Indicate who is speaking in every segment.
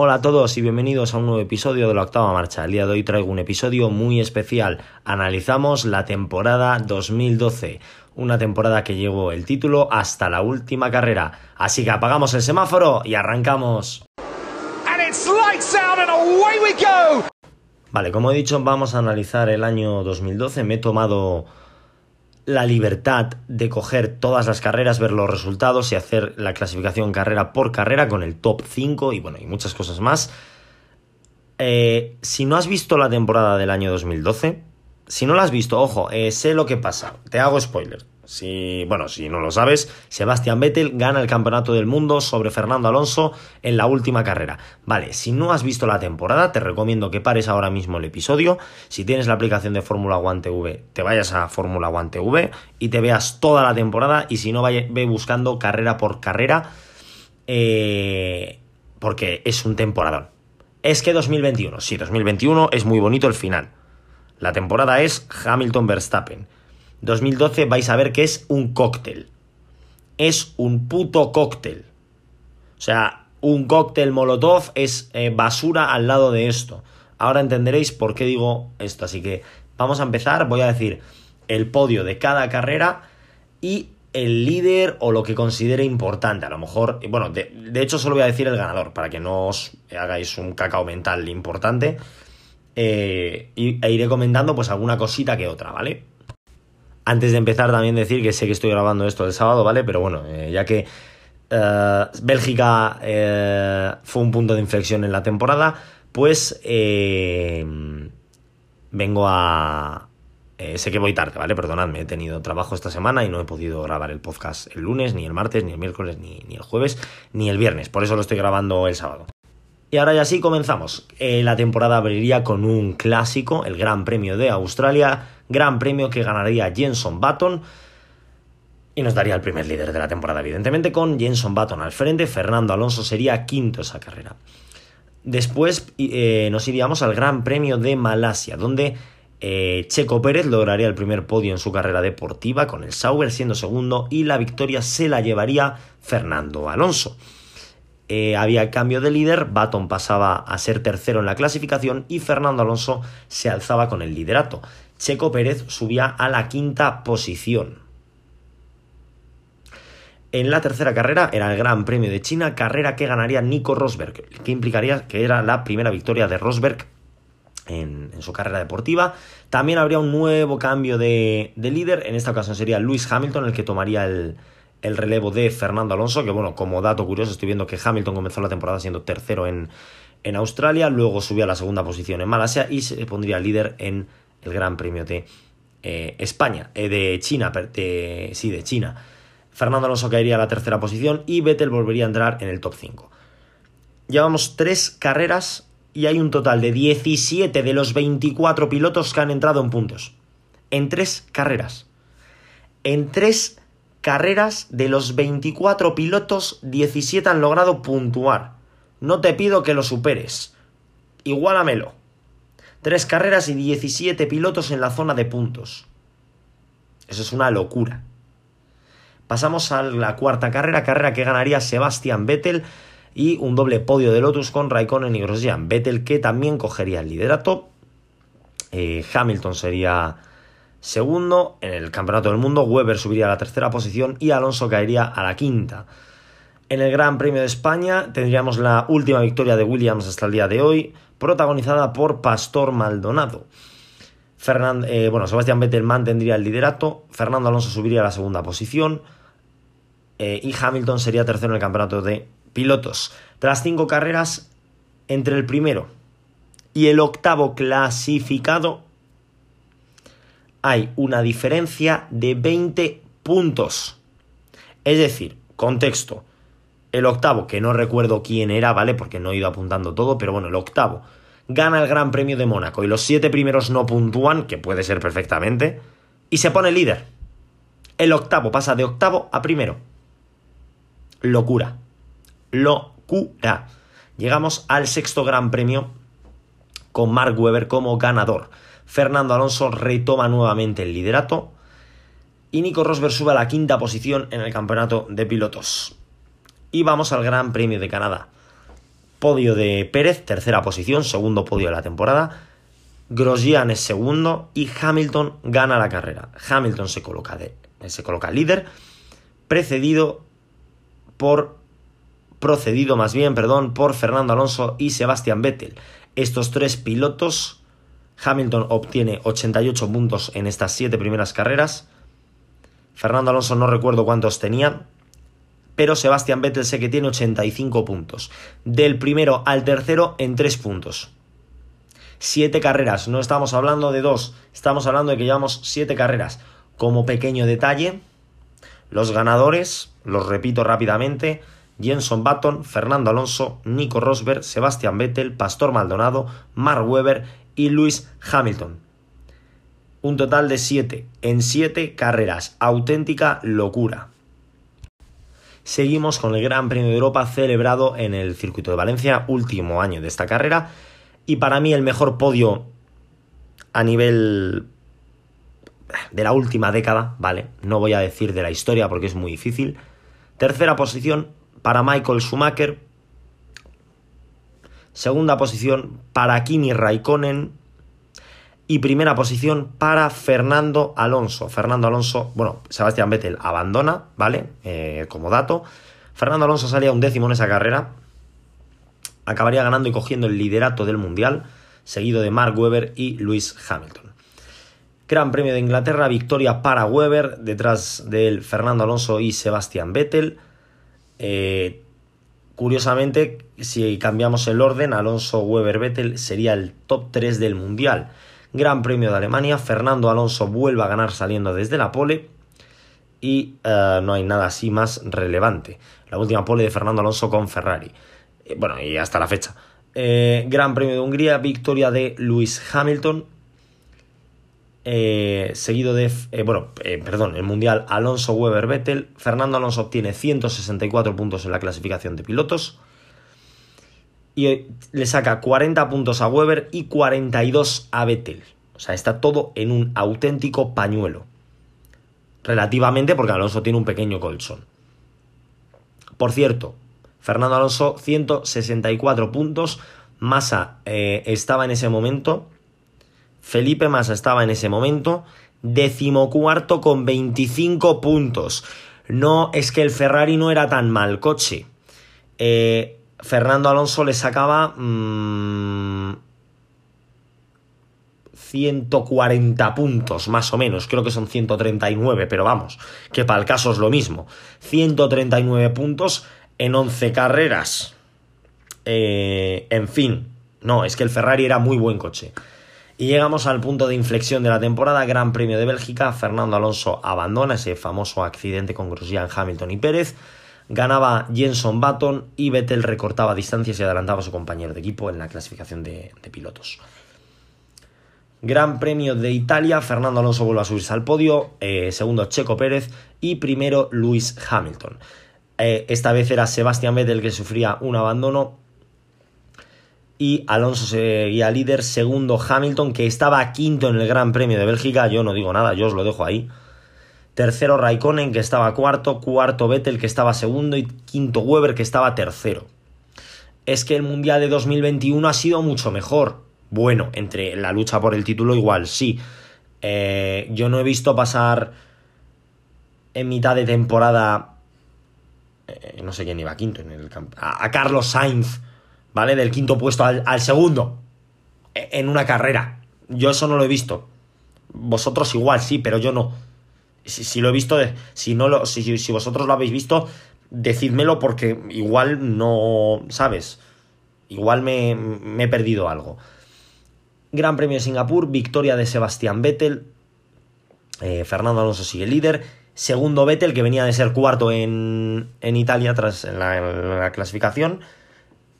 Speaker 1: Hola a todos y bienvenidos a un nuevo episodio de la octava marcha. El día de hoy traigo un episodio muy especial. Analizamos la temporada 2012, una temporada que llevó el título hasta la última carrera. Así que apagamos el semáforo y arrancamos. Vale, como he dicho, vamos a analizar el año 2012. Me he tomado la libertad de coger todas las carreras, ver los resultados y hacer la clasificación carrera por carrera con el top 5 y bueno, y muchas cosas más. Eh, si no has visto la temporada del año 2012, si no la has visto, ojo, eh, sé lo que pasa, te hago spoiler. Si, bueno, si no lo sabes, Sebastián Vettel gana el campeonato del mundo sobre Fernando Alonso en la última carrera. Vale, si no has visto la temporada, te recomiendo que pares ahora mismo el episodio. Si tienes la aplicación de Fórmula One TV, te vayas a Fórmula One TV y te veas toda la temporada. Y si no, ve buscando carrera por carrera, eh, porque es un temporadón. Es que 2021, sí, 2021 es muy bonito el final. La temporada es Hamilton-Verstappen 2012 vais a ver que es un cóctel. Es un puto cóctel. O sea, un cóctel molotov es eh, basura al lado de esto. Ahora entenderéis por qué digo esto. Así que vamos a empezar. Voy a decir el podio de cada carrera y el líder o lo que considere importante. A lo mejor, bueno, de, hecho solo voy a decir el ganador para que no os hagáis un cacao mental importante. Eh, e iré comentando pues alguna cosita que otra, ¿vale? Antes de empezar también decir que sé que estoy grabando esto el sábado, ¿vale? Pero bueno, eh, ya que eh, Bélgica eh, fue un punto de inflexión en la temporada, pues vengo a... sé que voy tarde, ¿vale? Perdonadme, he tenido trabajo esta semana y no he podido grabar el podcast el lunes, ni el martes, ni el miércoles, ni, ni el jueves, ni el viernes. Por eso lo estoy grabando el sábado. Y ahora ya sí comenzamos. la temporada abriría con un clásico, el Gran Premio de Australia, gran premio que ganaría Jenson Button y nos daría el primer líder de la temporada, evidentemente, con Jenson Button al frente, Fernando Alonso sería quinto esa carrera. Después eh, nos iríamos al Gran Premio de Malasia, donde eh, Checo Pérez lograría el primer podio en su carrera deportiva con el Sauber siendo segundo y la victoria se la llevaría Fernando Alonso. Eh, había cambio de líder, Button pasaba a ser tercero en la clasificación y Fernando Alonso se alzaba con el liderato. Checo Pérez subía a la quinta posición. En la tercera carrera era el Gran Premio de China, carrera que ganaría Nico Rosberg, que implicaría que era la primera victoria de Rosberg en, su carrera deportiva. También habría un nuevo cambio de, líder, en esta ocasión sería Lewis Hamilton el que tomaría el, relevo de Fernando Alonso, que bueno, como dato curioso estoy viendo que Hamilton comenzó la temporada siendo tercero en, en Australia, luego subió a la segunda posición en Malasia y se pondría líder en el Gran Premio de eh, España, eh, de China, sí, de China. Fernando Alonso caería a la tercera posición y Vettel volvería a entrar en el top 5. Llevamos tres carreras y hay un total de 17 de los 24 pilotos que han entrado en puntos. En tres carreras. En tres carreras de los 24 pilotos, 17 han logrado puntuar. No te pido que lo superes. Igualamelo. Tres carreras y 17 pilotos en la zona de puntos. Eso es una locura. Pasamos a la cuarta carrera, carrera que ganaría Sebastian Vettel y un doble podio de Lotus con Raikkonen y Grosjean. Vettel que también cogería el liderato. Eh, Hamilton sería segundo en el Campeonato del Mundo. Weber subiría a la tercera posición y Alonso caería a la quinta. En el Gran Premio de España tendríamos la última victoria de Williams hasta el día de hoy, protagonizada por Pastor Maldonado. Eh, bueno, Sebastián Vettel mantendría el liderato, Fernando Alonso subiría a la segunda posición eh, y Hamilton sería tercero en el campeonato de pilotos. Tras cinco carreras, entre el primero y el octavo clasificado, hay una diferencia de 20 puntos. Es decir, contexto, el octavo, que no recuerdo quién era, ¿vale? Porque no he ido apuntando todo, pero bueno, el octavo gana el Gran Premio de Mónaco y los siete primeros no puntúan, que puede ser perfectamente, y se pone líder. El octavo pasa de octavo a primero. Locura. Locura. Llegamos al sexto Gran Premio con Mark Webber como ganador. Fernando Alonso retoma nuevamente el liderato y Nico Rosberg sube a la quinta posición en el campeonato de pilotos. Y vamos al Gran Premio de Canadá. Podio de Pérez, tercera posición, segundo podio de la temporada. Grosjean es segundo y Hamilton gana la carrera. Hamilton se coloca, de, se coloca líder, precedido por procedido más bien, perdón, por Fernando Alonso y Sebastian Vettel. Estos tres pilotos, Hamilton obtiene 88 puntos en estas siete primeras carreras. Fernando Alonso no recuerdo cuántos tenía, pero Sebastian Vettel sé que tiene 85 puntos. Del primero al tercero en 3 puntos. 7 carreras, no estamos hablando de 2, estamos hablando de que llevamos 7 carreras. Como pequeño detalle, los ganadores, los repito rápidamente, Jenson Button, Fernando Alonso, Nico Rosberg, Sebastian Vettel, Pastor Maldonado, Mark Webber y Lewis Hamilton. Un total de 7 en 7 carreras. Auténtica locura. Seguimos con el Gran Premio de Europa celebrado en el Circuito de Valencia, último año de esta carrera. Y para mí el mejor podio a nivel de la última década, ¿vale? No voy a decir de la historia porque es muy difícil. Tercera posición, para Michael Schumacher. Segunda posición para Kimi Raikkonen. Y primera posición para Fernando Alonso. Fernando Alonso, bueno, Sebastián Vettel abandona, ¿vale? Eh, como dato. Fernando Alonso salía un décimo en esa carrera. Acabaría ganando y cogiendo el liderato del Mundial, seguido de Mark Webber y Lewis Hamilton. Gran Premio de Inglaterra, victoria para Webber, detrás de él Fernando Alonso y Sebastián Vettel. Eh, curiosamente, si cambiamos el orden, Alonso Weber Vettel sería el top 3 del Mundial. Gran Premio de Alemania, Fernando Alonso vuelve a ganar saliendo desde la pole y eh, no hay nada así más relevante. La última pole de Fernando Alonso con Ferrari. Eh, bueno, y hasta la fecha. Gran Premio de Hungría, victoria de Lewis Hamilton, eh, seguido de, eh, bueno, eh, perdón, el Mundial Alonso Weber Vettel. Fernando Alonso obtiene 164 puntos en la clasificación de pilotos. Y le saca 40 puntos a Weber y 42 a Vettel. O sea, está todo en un auténtico pañuelo. Relativamente porque Alonso tiene un pequeño colchón. Por cierto, Fernando Alonso 164 puntos. Massa estaba en ese momento Felipe Massa estaba en ese momento decimocuarto con 25 puntos. No es que el Ferrari no era tan mal coche. Eh, Fernando Alonso le sacaba 140 mm, puntos, más o menos. Creo que son 139, pero vamos, que para el caso es lo mismo. 139 puntos en 11 carreras. Eh, en fin, no, es que el Ferrari era muy buen coche. Y llegamos al punto de inflexión de la temporada, Gran Premio de Bélgica, Fernando Alonso abandona ese famoso accidente con Grosjean, Hamilton y Pérez, ganaba Jenson Button y Vettel recortaba distancias y adelantaba a su compañero de equipo en la clasificación de, pilotos. Gran Premio de Italia, Fernando Alonso vuelve a subirse al podio, eh, segundo Checo Pérez. Y primero Lewis Hamilton. Eh, esta vez era Sebastian Vettel que sufría un abandono y Alonso seguía líder, segundo Hamilton, que estaba quinto en el Gran Premio de Bélgica, yo no digo nada, yo os lo dejo ahí. Tercero Raikkonen, que estaba cuarto, cuarto Vettel, que estaba segundo, y quinto Weber, que estaba tercero. Es que el Mundial de 2021 ha sido mucho mejor. Bueno, entre la lucha por el título igual, sí. Eh, yo no he visto pasar en mitad de temporada, eh, no sé quién iba quinto en el campo, a Carlos Sainz ¿vale? Del quinto puesto al, segundo e, en una carrera. Yo eso no lo he visto. Vosotros igual, sí, pero yo no. Si, lo he visto, si, no lo, si, vosotros lo habéis visto, decídmelo porque igual no, ¿sabes? Igual me, he perdido algo. Gran Premio de Singapur, victoria de Sebastián Vettel. Eh, Fernando Alonso sigue líder. Segundo Vettel, que venía de ser cuarto en, en Italia tras la clasificación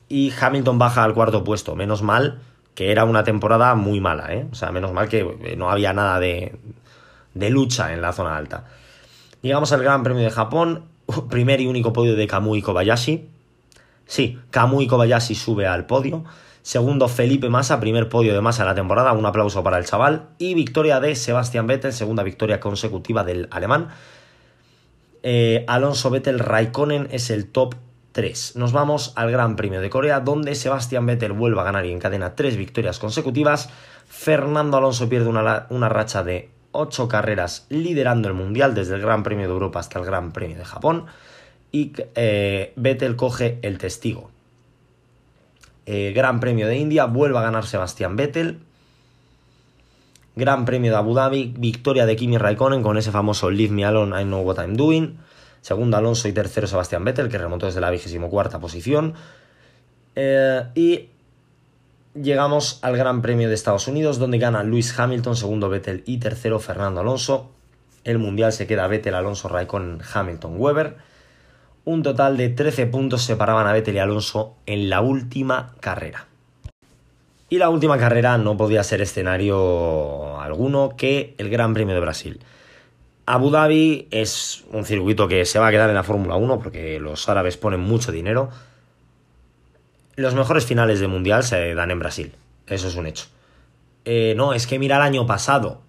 Speaker 1: y Hamilton baja al cuarto puesto. Menos mal que era una temporada muy mala, ¿eh? O sea, menos mal que eh, no había nada de, de lucha en la zona alta. Llegamos al Gran Premio de Japón, primer y único podio de Kamui Kobayashi. Sí, Kamui Kobayashi sube al podio. Segundo, Felipe Massa, primer podio de Massa en la temporada, un aplauso para el chaval. Y victoria de Sebastian Vettel, segunda victoria consecutiva del alemán. Eh, Alonso Vettel Raikkonen es el top 3. Nos vamos al Gran Premio de Corea, donde Sebastián Vettel vuelve a ganar y encadena tres victorias consecutivas. Fernando Alonso pierde una, una racha de 8 carreras liderando el Mundial, desde el Gran Premio de Europa hasta el Gran Premio de Japón. Y eh, Vettel coge el testigo. Eh, Gran Premio de India, vuelve a ganar Sebastián Vettel. Gran Premio de Abu Dhabi, victoria de Kimi Raikkonen con ese famoso Leave Me Alone, I Know What I'm Doing. Segundo Alonso y tercero Sebastián Vettel, que remontó desde la vigésimo cuarta posición. Eh, y llegamos al Gran Premio de Estados Unidos, donde gana Lewis Hamilton, segundo Vettel y tercero Fernando Alonso. El Mundial se queda Vettel, Alonso, Raikkonen, Hamilton, Weber. Un total de 13 puntos separaban a Vettel y Alonso en la última carrera. Y la última carrera no podía ser escenario alguno que el Gran Premio de Brasil. Abu Dhabi es un circuito que se va a quedar en la Fórmula 1 porque los árabes ponen mucho dinero. Los mejores finales de Mundial se dan en Brasil, eso es un hecho. Eh, no, es que mira el año pasado,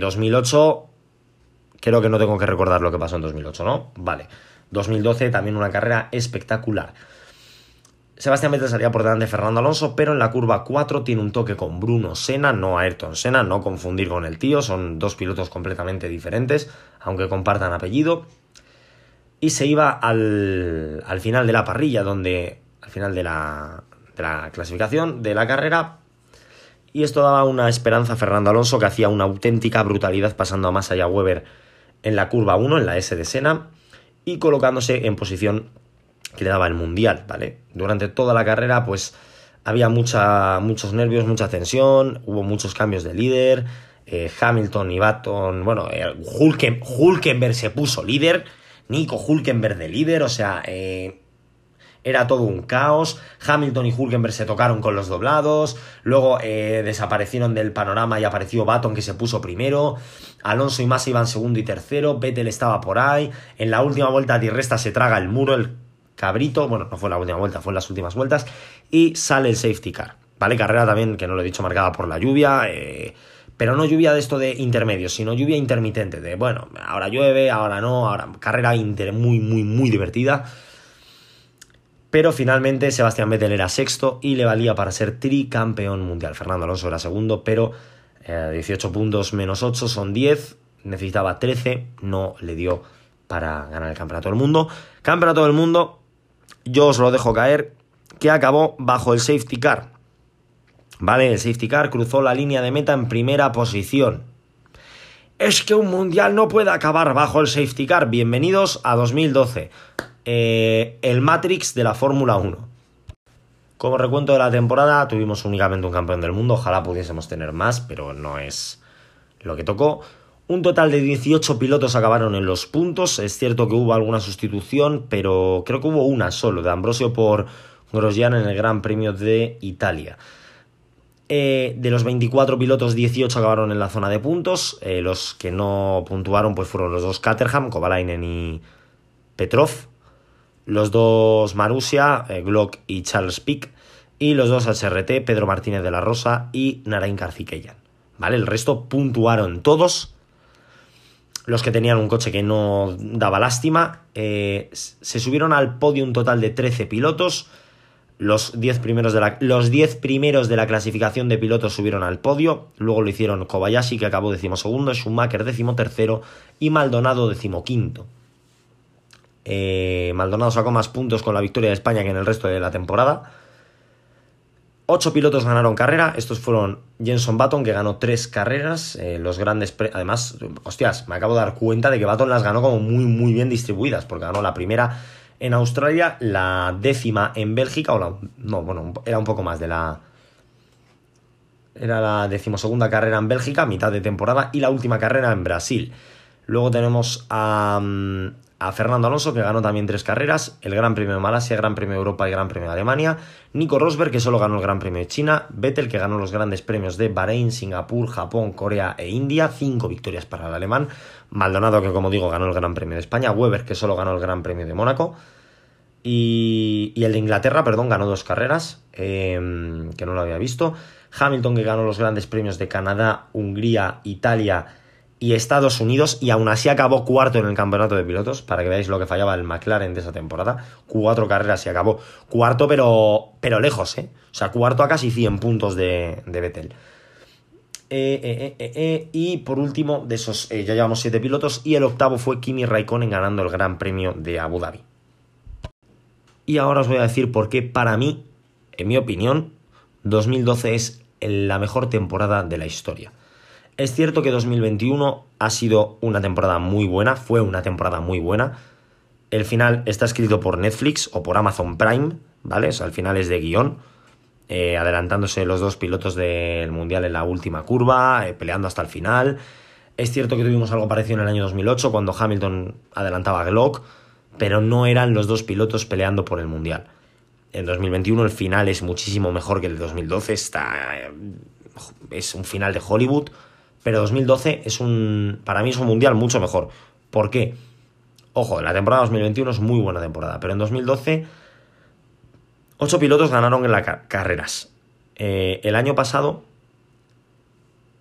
Speaker 1: 2008, eh, creo que no tengo que recordar lo que pasó en 2008, ¿no? Vale. 2012 también una carrera espectacular. Sebastián Vettel salía por delante de Fernando Alonso, pero en la curva 4 tiene un toque con Bruno Senna, no Ayrton Senna, no confundir con el tío, son dos pilotos completamente diferentes, aunque compartan apellido. Y se iba al, al final de la parrilla, donde al final de la, clasificación de la carrera, y esto daba una esperanza a Fernando Alonso, que hacía una auténtica brutalidad pasando a más allá Weber en la curva 1, en la S de Senna, y colocándose en posición que le daba el mundial, ¿vale? Durante toda la carrera, pues había mucha, muchos nervios, mucha tensión, hubo muchos cambios de líder. Eh, Hamilton y Baton, bueno, eh, Hulkenberg se puso líder, Nico Hulkenberg de líder, o sea, eh, era todo un caos. Hamilton y Hulkenberg se tocaron con los doblados, luego desaparecieron del panorama y apareció Baton que se puso primero. Alonso y Massa iban segundo y tercero, Vettel estaba por ahí. En la última vuelta Di Resta se traga el muro, el cabrito, bueno, no fue la última vuelta, fue en las últimas vueltas, y sale el safety car. ¿Vale? Carrera también, que no lo he dicho, marcada por la lluvia, eh, pero no lluvia de esto de intermedios, sino lluvia intermitente, de bueno, ahora llueve, ahora no, ahora carrera inter muy, muy, muy divertida. Pero finalmente Sebastián Vettel era sexto y le valía para ser tricampeón mundial. Fernando Alonso era segundo, pero 18 eh, puntos menos 8 son 10, necesitaba 13, no le dio para ganar el campeonato del mundo. Campeonato del mundo yo os lo dejo caer, que acabó bajo el safety car. Vale, el safety car cruzó la línea de meta en primera posición. Es que un mundial no puede acabar bajo el safety car. Bienvenidos a 2012. Eh, el Matrix de la Fórmula 1. Como recuento de la temporada, tuvimos únicamente un campeón del mundo. Ojalá pudiésemos tener más, pero no es lo que tocó. Un total de 18 pilotos acabaron en los puntos. Es cierto que hubo alguna sustitución, pero creo que hubo una solo, de Ambrosio por Grosjean en el Gran Premio de Italia. Eh, de los 24 pilotos, 18 acabaron en la zona de puntos. Eh, los que no puntuaron pues fueron los dos Caterham, Kovalainen y Petrov. Los dos Marussia, eh, Glock y Charles Pick. Y los dos HRT, Pedro Martínez de la Rosa y Narain Karthikeyan. ¿Vale? El resto puntuaron todos los que tenían un coche que no daba lástima. Eh, se subieron al podio un total de 13 pilotos. Los 10 primeros, de la, primeros de la clasificación de pilotos subieron al podio. Luego lo hicieron Kobayashi, que acabó decimosegundo, Schumacher decimotercero y Maldonado decimoquinto. Eh, Maldonado sacó más puntos con la victoria de España que en el resto de la temporada. Ocho pilotos ganaron carrera. Estos fueron Jenson Button, que ganó tres carreras. Eh, los grandes. Además, hostias, me acabo de dar cuenta de que Button las ganó como muy, muy bien distribuidas. Porque ganó la primera en Australia, la décima en Bélgica. O la, no, bueno, era un poco más de la. Era la decimosegunda carrera en Bélgica, mitad de temporada. Y la última carrera en Brasil. Luego tenemos a, mm, a Fernando Alonso, que ganó también tres carreras, el Gran Premio de Malasia, Gran Premio de Europa y Gran Premio de Alemania, Nico Rosberg, que solo ganó el Gran Premio de China, Vettel, que ganó los grandes premios de Bahrein, Singapur, Japón, Corea e India, cinco victorias para el alemán, Maldonado, que como digo ganó el Gran Premio de España, Weber, que solo ganó el Gran Premio de Mónaco, y, el de Inglaterra, perdón, ganó dos carreras, em, que no lo había visto, Hamilton, que ganó los grandes premios de Canadá, Hungría, Italia, y Estados Unidos y aún así acabó cuarto en el campeonato de pilotos, para que veáis lo que fallaba el McLaren de esa temporada. Cuatro carreras y acabó cuarto, pero, pero lejos, ¿eh? O sea, cuarto a casi 100 puntos de, de Vettel. Eh, eh, eh, y por último, de esos ya llevamos siete pilotos y el octavo fue Kimi Raikkonen ganando el Gran Premio de Abu Dhabi. Y ahora os voy a decir por qué para mí, en mi opinión, 2012 es la mejor temporada de la historia. Es cierto que 2021 ha sido una temporada muy buena, fue una temporada muy buena. El final está escrito por Netflix o por Amazon Prime, ¿vale? O sea, el final es de guion, eh, adelantándose los dos pilotos del Mundial en la última curva, eh, peleando hasta el final. Es cierto que tuvimos algo parecido en el año 2008, cuando Hamilton adelantaba a Glock, pero no eran los dos pilotos peleando por el Mundial. En 2021 el final es muchísimo mejor que el de 2012, está, eh, es un final de Hollywood pero 2012 es un, para mí es un mundial mucho mejor. ¿Por qué? Ojo, la temporada 2021 es muy buena temporada, pero en 2012 ocho pilotos ganaron en las carreras. Eh, el año pasado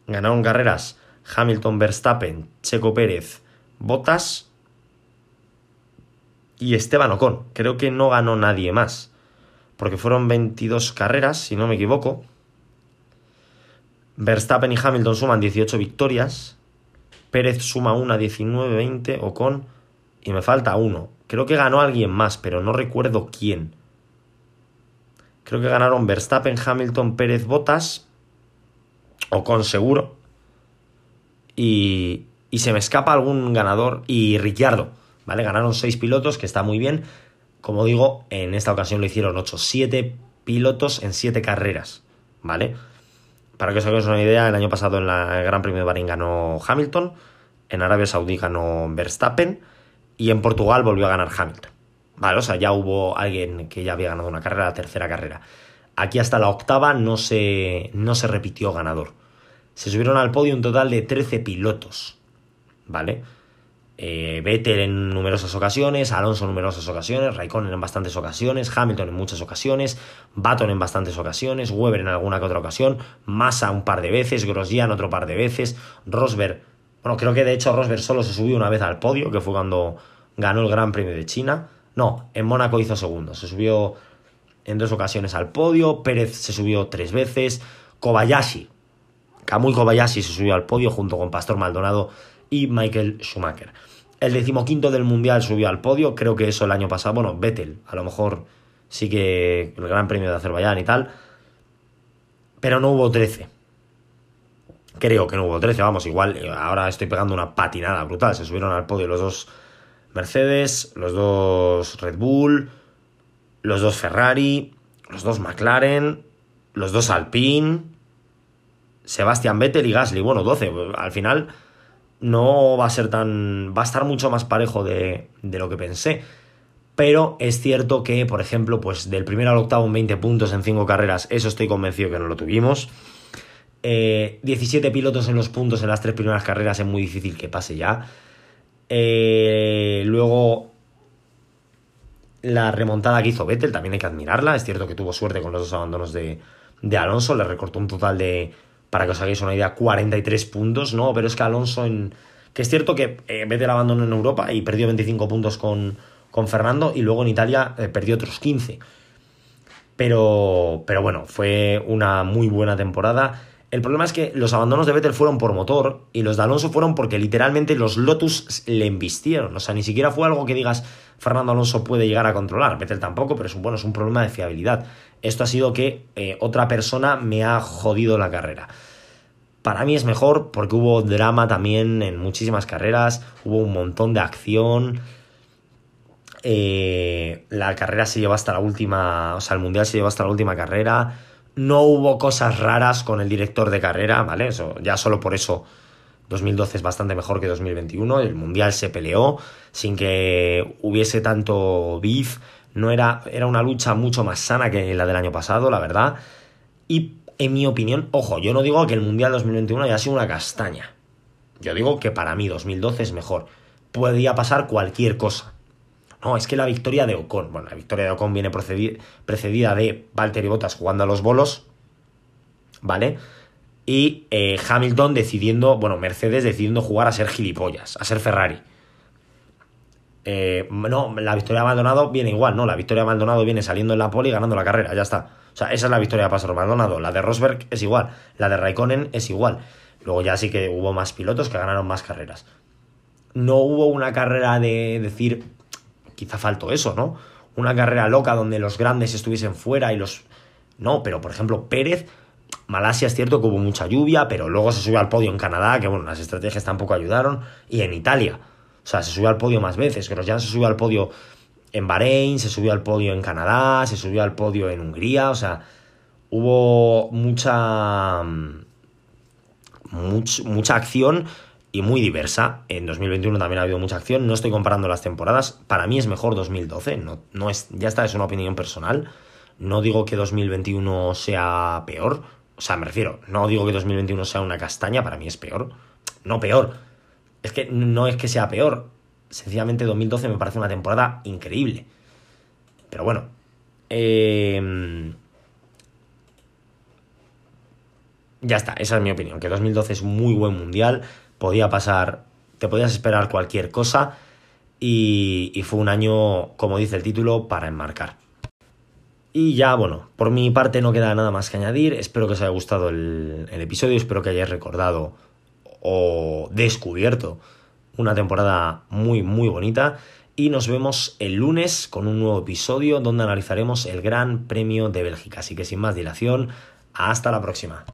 Speaker 1: ganaron carreras Hamilton, Verstappen, Checo Pérez, Bottas y Esteban Ocon. Creo que no ganó nadie más, porque fueron 22 carreras, si no me equivoco. Verstappen y Hamilton suman 18 victorias. Pérez suma una 19-20 o con... Y me falta uno. Creo que ganó alguien más, pero no recuerdo quién. Creo que ganaron Verstappen, Hamilton, Pérez, Botas. O con seguro. Y, y se me escapa algún ganador. Y Ricciardo. ¿Vale? Ganaron 6 pilotos, que está muy bien. Como digo, en esta ocasión lo hicieron 8. 7 pilotos en 7 carreras. ¿Vale? Para que os hagáis una idea, el año pasado en el Gran Premio de Bahrein ganó Hamilton, en Arabia Saudí ganó Verstappen y en Portugal volvió a ganar Hamilton. Vale, o sea, ya hubo alguien que ya había ganado una carrera, la tercera carrera. Aquí hasta la octava no se, no se repitió ganador. Se subieron al podio un total de 13 pilotos. ¿Vale? Eh, Vettel en numerosas ocasiones, Alonso en numerosas ocasiones, Raikkonen en bastantes ocasiones, Hamilton en muchas ocasiones, Baton en bastantes ocasiones, Weber en alguna que otra ocasión, Massa un par de veces, Grosjean otro par de veces, Rosberg, bueno, creo que de hecho Rosberg solo se subió una vez al podio, que fue cuando ganó el Gran Premio de China. No, en Mónaco hizo segundo, se subió en dos ocasiones al podio, Pérez se subió tres veces, Kobayashi, Kamui Kobayashi se subió al podio junto con Pastor Maldonado y Michael Schumacher. El decimoquinto del Mundial subió al podio, creo que eso el año pasado, bueno, Vettel, a lo mejor sí que el Gran Premio de Azerbaiyán y tal, pero no hubo 13. Creo que no hubo 13, vamos, igual eh, ahora estoy pegando una patinada brutal, se subieron al podio los dos Mercedes, los dos Red Bull, los dos Ferrari, los dos McLaren, los dos Alpine, Sebastian Vettel y Gasly, bueno, 12, al final no va a ser tan. va a estar mucho más parejo de, de lo que pensé. Pero es cierto que, por ejemplo, pues del primero al octavo en 20 puntos en 5 carreras, eso estoy convencido que no lo tuvimos. 17 eh, pilotos en los puntos en las tres primeras carreras es muy difícil que pase ya. Eh, luego, la remontada que hizo Vettel también hay que admirarla. Es cierto que tuvo suerte con los dos abandonos de, de Alonso, le recortó un total de para que os hagáis una idea, 43 puntos, ¿no? Pero es que Alonso en... Que es cierto que eh, el abandonó en Europa y perdió 25 puntos con, con Fernando y luego en Italia eh, perdió otros 15. Pero, pero bueno, fue una muy buena temporada. El problema es que los abandonos de Vettel fueron por motor y los de Alonso fueron porque literalmente los Lotus le embistieron. O sea, ni siquiera fue algo que digas Fernando Alonso puede llegar a controlar. Vettel tampoco, pero es un, bueno, es un problema de fiabilidad. Esto ha sido que eh, otra persona me ha jodido la carrera. Para mí es mejor porque hubo drama también en muchísimas carreras, hubo un montón de acción. Eh, la carrera se llevó hasta la última, o sea, el mundial se llevó hasta la última carrera no hubo cosas raras con el director de carrera, ¿vale? Eso, ya solo por eso 2012 es bastante mejor que 2021. El Mundial se peleó sin que hubiese tanto beef. No era, era una lucha mucho más sana que la del año pasado, la verdad. Y en mi opinión, ojo, yo no digo que el Mundial 2021 haya sido una castaña. Yo digo que para mí 2012 es mejor. Podría pasar cualquier cosa. No, es que la victoria de Ocon, bueno, la victoria de Ocon viene precedida de Valtteri Bottas jugando a los bolos, ¿vale? Y eh, Hamilton decidiendo, bueno, Mercedes decidiendo jugar a ser gilipollas, a ser Ferrari. Eh, no, la victoria de Maldonado viene igual, ¿no? La victoria de Maldonado viene saliendo en la pole y ganando la carrera, ya está. O sea, esa es la victoria de Pastor Maldonado. La de Rosberg es igual, la de Raikkonen es igual. Luego ya sí que hubo más pilotos que ganaron más carreras. No hubo una carrera de decir, quizá faltó eso, ¿no? Una carrera loca donde los grandes estuviesen fuera y los... No, pero por ejemplo Pérez, Malasia es cierto que hubo mucha lluvia, pero luego se subió al podio en Canadá, que bueno, las estrategias tampoco ayudaron, y en Italia. O sea, se subió al podio más veces. Grosjean se subió al podio en Bahrein, se subió al podio en Canadá, se subió al podio en Hungría. O sea, hubo mucha. mucha acción y muy diversa. En 2021 también ha habido mucha acción. No estoy comparando las temporadas. Para mí es mejor 2012. No, no es, ya está, es una opinión personal. No digo que 2021 sea peor. O sea, me refiero, no digo que 2021 sea una castaña, para mí es peor. No peor, es que no es que sea peor. Sencillamente 2012 me parece una temporada increíble. Pero bueno. Em, ya está, esa es mi opinión. Que 2012 es muy buen mundial. Podía pasar. Te podías esperar cualquier cosa. Y, fue un año, como dice el título, para enmarcar. Y ya, bueno, por mi parte no queda nada más que añadir. Espero que os haya gustado el, episodio. Espero que hayáis recordado o descubierto una temporada muy muy bonita y nos vemos el lunes con un nuevo episodio donde analizaremos el Gran Premio de Bélgica. Así que sin más dilación, hasta la próxima.